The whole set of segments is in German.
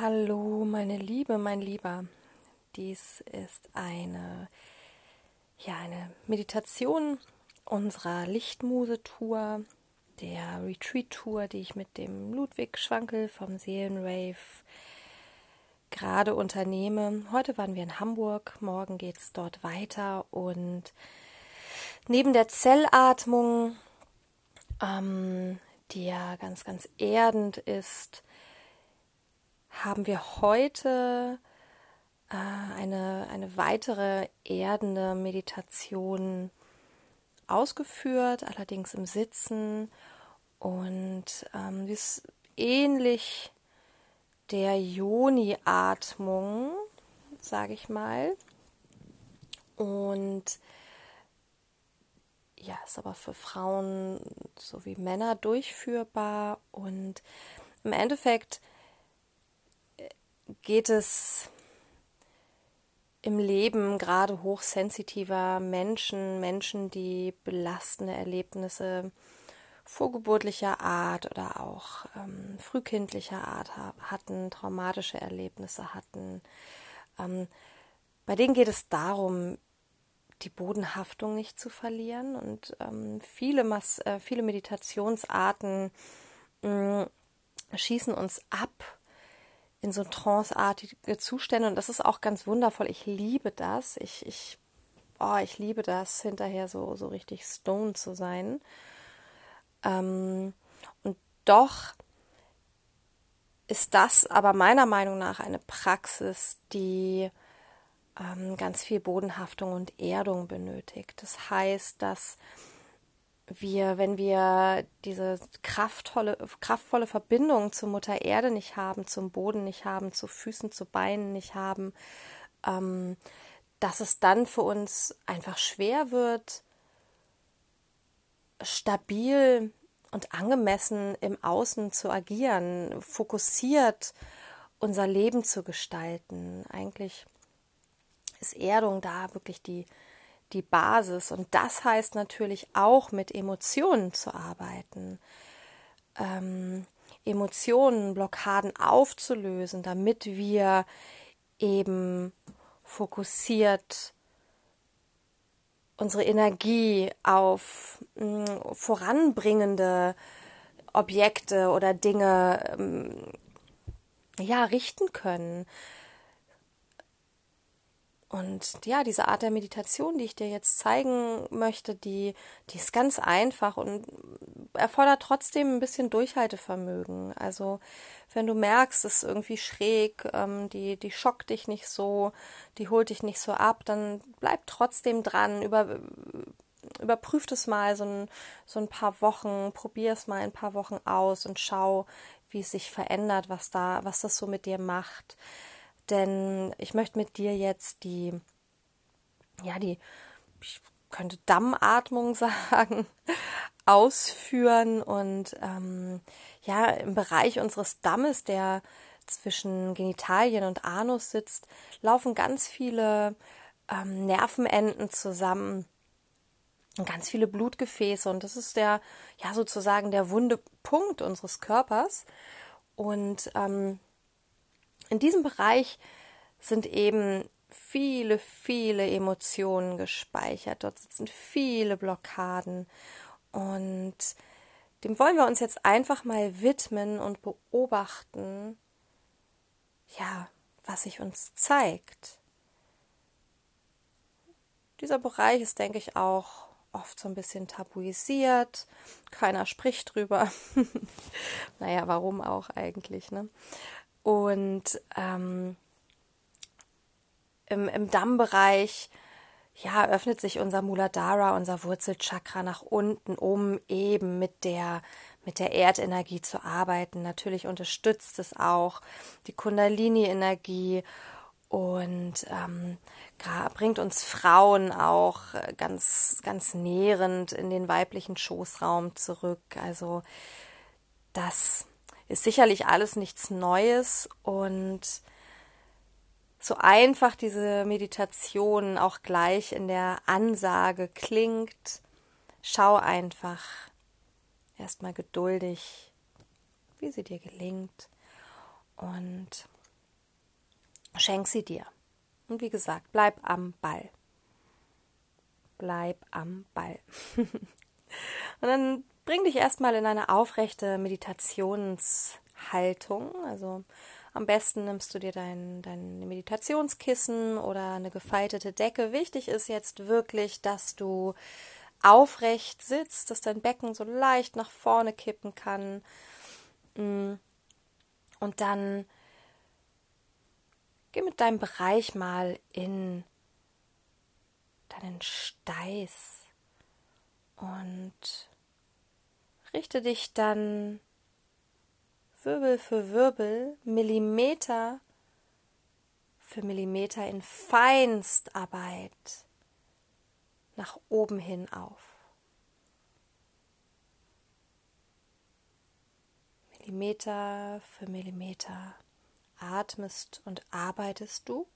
Hallo, meine Liebe, mein Lieber. Dies ist eine, ja, eine Meditation unserer Lichtmuse-Tour, der Retreat-Tour, die ich mit dem Ludwig Schwankel vom Seelenrave gerade unternehme. Heute waren wir in Hamburg, morgen geht es dort weiter und neben der Zellatmung, ähm, die ja ganz, ganz erdend ist, haben wir heute äh, eine, eine weitere erdende Meditation ausgeführt, allerdings im Sitzen. Und ähm, ist ähnlich der Joni-Atmung, sage ich mal. Und ja, ist aber für Frauen sowie Männer durchführbar. Und im Endeffekt geht es im Leben gerade hochsensitiver Menschen, Menschen, die belastende Erlebnisse vorgeburtlicher Art oder auch ähm, frühkindlicher Art hatten, traumatische Erlebnisse hatten. Ähm, bei denen geht es darum, die Bodenhaftung nicht zu verlieren und ähm, viele, Mas äh, viele Meditationsarten mh, schießen uns ab in so tranceartige Zustände und das ist auch ganz wundervoll. Ich liebe das. Ich, ich, oh, ich liebe das, hinterher so, so richtig stone zu sein. Ähm, und doch ist das aber meiner Meinung nach eine Praxis, die ähm, ganz viel Bodenhaftung und Erdung benötigt. Das heißt, dass wir, wenn wir diese kraftvolle, kraftvolle Verbindung zur Mutter Erde nicht haben, zum Boden nicht haben, zu Füßen, zu Beinen nicht haben, ähm, dass es dann für uns einfach schwer wird, stabil und angemessen im Außen zu agieren, fokussiert unser Leben zu gestalten. Eigentlich ist Erdung da wirklich die, die Basis. Und das heißt natürlich auch mit Emotionen zu arbeiten. Ähm, Emotionen, Blockaden aufzulösen, damit wir eben fokussiert unsere Energie auf mh, mm, voranbringende Objekte oder Dinge ähm, ja richten können. Und ja, diese Art der Meditation, die ich dir jetzt zeigen möchte, die, die ist ganz einfach und erfordert trotzdem ein bisschen Durchhaltevermögen. Also wenn du merkst, es ist irgendwie schräg, ähm, die, die schockt dich nicht so, die holt dich nicht so ab, dann bleib trotzdem dran, über, überprüf es mal so ein, so ein paar Wochen, probier es mal ein paar Wochen aus und schau, wie es sich verändert, was da, was das so mit dir macht denn ich möchte mit dir jetzt die, ja, die, ich könnte Dammatmung sagen, ausführen und ähm, ja, im Bereich unseres Dammes, der zwischen Genitalien und Anus sitzt, laufen ganz viele ähm, Nervenenden zusammen und ganz viele Blutgefäße und das ist der, ja, sozusagen der wunde Punkt unseres Körpers. Und ähm, in diesem Bereich sind eben viele, viele Emotionen gespeichert. Dort sitzen viele Blockaden. Und dem wollen wir uns jetzt einfach mal widmen und beobachten, ja, was sich uns zeigt. Dieser Bereich ist, denke ich, auch oft so ein bisschen tabuisiert. Keiner spricht drüber. naja, warum auch eigentlich, ne? Und ähm, im, im Dammbereich ja, öffnet sich unser Muladhara, unser Wurzelchakra nach unten, um eben mit der, mit der Erdenergie zu arbeiten. Natürlich unterstützt es auch die Kundalini-Energie und ähm, bringt uns Frauen auch ganz, ganz nährend in den weiblichen Schoßraum zurück. Also das ist sicherlich alles nichts Neues und so einfach diese Meditation auch gleich in der Ansage klingt, schau einfach erstmal geduldig, wie sie dir gelingt und Schenk sie dir. Und wie gesagt, bleib am Ball. Bleib am Ball. und dann bring dich erstmal in eine aufrechte Meditationshaltung. Also am besten nimmst du dir dein, dein Meditationskissen oder eine gefaltete Decke. Wichtig ist jetzt wirklich, dass du aufrecht sitzt, dass dein Becken so leicht nach vorne kippen kann. Mm. Und dann geh mit deinem Bereich mal in deinen Steiß und richte dich dann Wirbel für Wirbel, Millimeter für Millimeter in Feinstarbeit nach oben hin auf. Millimeter für Millimeter atmest und arbeitest du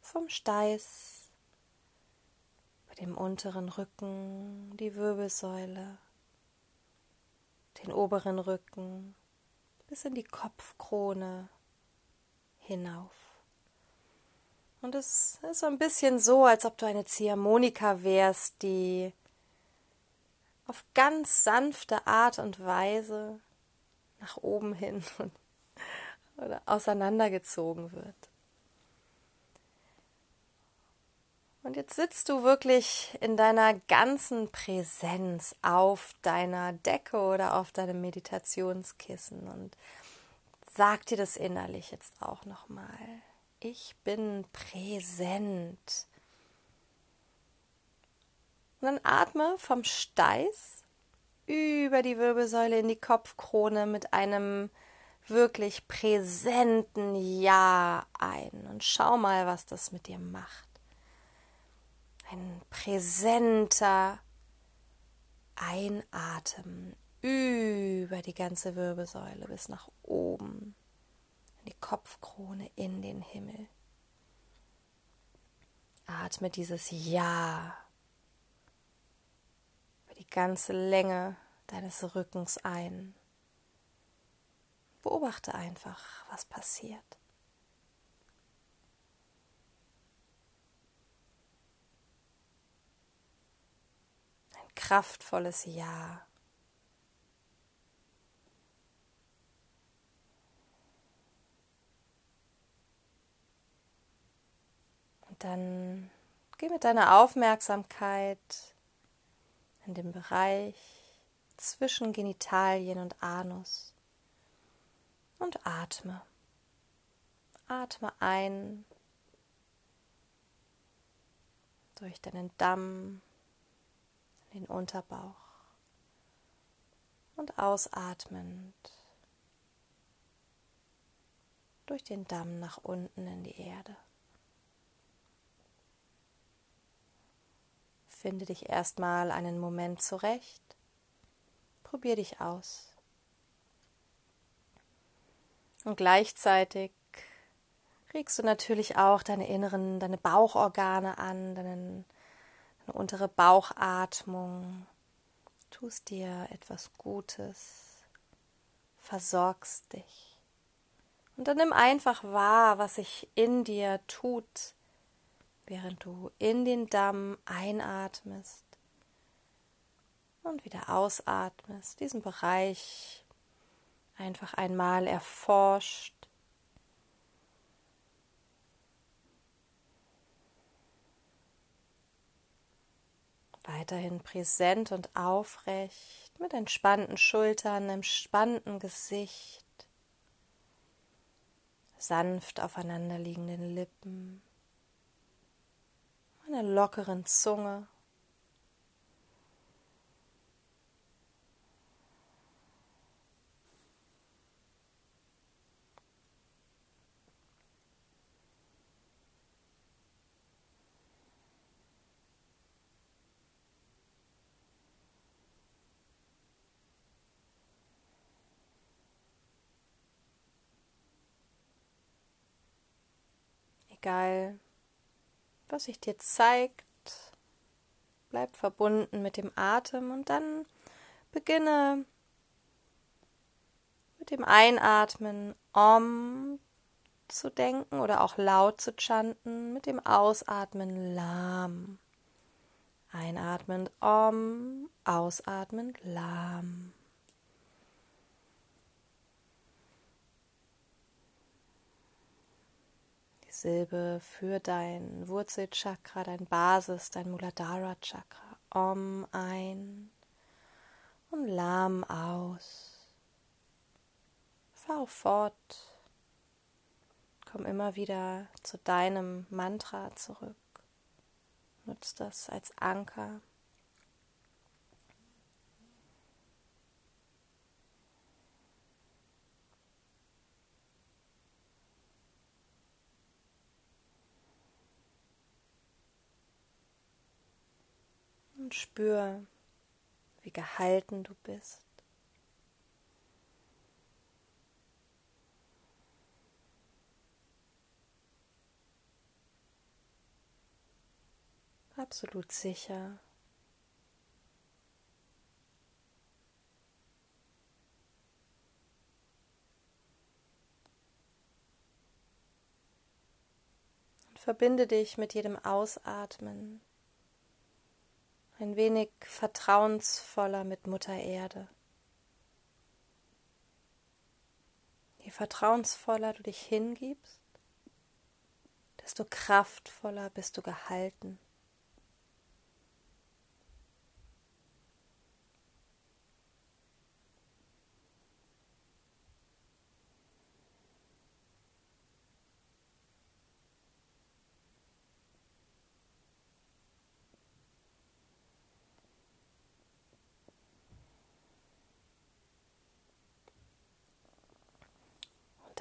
vom Steiß bei dem unteren Rücken, die Wirbelsäule, den oberen Rücken, bis in die Kopfkrone hinauf. Und es ist so ein bisschen so, als ob du eine Ziehharmonika wärst, die auf ganz sanfte Art und Weise nach oben hin oder auseinandergezogen wird. Und jetzt sitzt du wirklich in deiner ganzen Präsenz auf deiner Decke oder auf deinem Meditationskissen und sag dir das innerlich jetzt auch nochmal. Ich bin präsent. Und dann atme vom Steiß über die Wirbelsäule in die Kopfkrone mit einem wirklich präsenten Ja ein und schau mal, was das mit dir macht ein präsenter Einatmen über die ganze Wirbelsäule bis nach oben, in die Kopfkrone, in den Himmel. Atme dieses Ja über die ganze Länge deines Rückens ein. Beobachte einfach, was passiert. Kraftvolles Ja. Und dann geh mit deiner Aufmerksamkeit in den Bereich zwischen Genitalien und Anus und atme. Atme ein durch deinen Damm den Unterbauch und ausatmend durch den Damm nach unten in die Erde. Finde dich erstmal einen Moment zurecht. Probier dich aus. Und gleichzeitig regst du natürlich auch deine inneren, deine Bauchorgane an, deinen eine untere Bauchatmung, tust dir etwas Gutes, versorgst dich. Und dann nimm einfach wahr, was sich in dir tut, während du in den Damm einatmest und wieder ausatmest, diesen Bereich einfach einmal erforscht Weiterhin präsent und aufrecht, mit entspannten Schultern, entspannten Gesicht, sanft aufeinanderliegenden Lippen, einer lockeren Zunge. Egal, was sich dir zeigt. Bleib verbunden mit dem Atem und dann beginne mit dem Einatmen Om zu denken oder auch laut zu chanten mit dem Ausatmen Lam. Einatmend Om, ausatmend Lam. Silbe für dein Wurzelchakra, dein Basis, dein Muladhara Chakra. Om ein und Lam aus. Fahr fort. Komm immer wieder zu deinem Mantra zurück. Nutzt das als Anker. Und spür, wie gehalten du bist. absolut sicher. Verbinde dich mit jedem Ausatmen ein wenig vertrauensvoller mit Mutter Erde. Je vertrauensvoller du dich hingibst, desto kraftvoller bist du gehalten.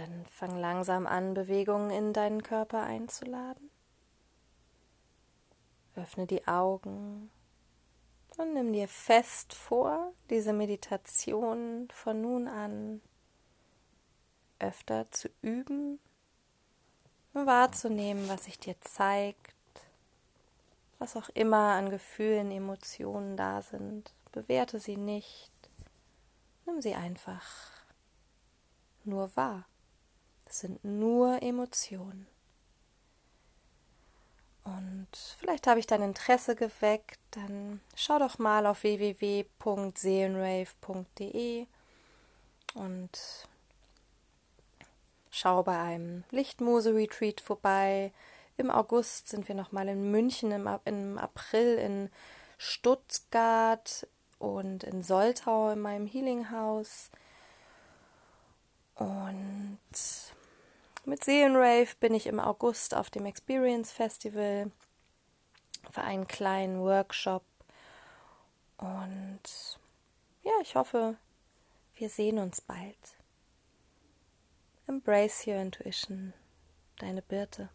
Dann fang langsam an, Bewegungen in deinen Körper einzuladen. Öffne die Augen und nimm dir fest vor, diese Meditation von nun an öfter zu üben wahrzunehmen, was sich dir zeigt, was auch immer an Gefühlen, Emotionen da sind. Bewerte sie nicht, nimm sie einfach nur wahr. Sind nur Emotionen. Und vielleicht habe ich dein Interesse geweckt, dann schau doch mal auf www.seelenrave.de und schau bei einem Lichtmuse-Retreat vorbei. Im August sind wir nochmal in München, im, im April in Stuttgart und in Soltau in meinem Healing House. Und mit Seelenrave bin ich im August auf dem Experience Festival für einen kleinen Workshop. Und ja, ich hoffe, wir sehen uns bald. Embrace your intuition, deine Birte.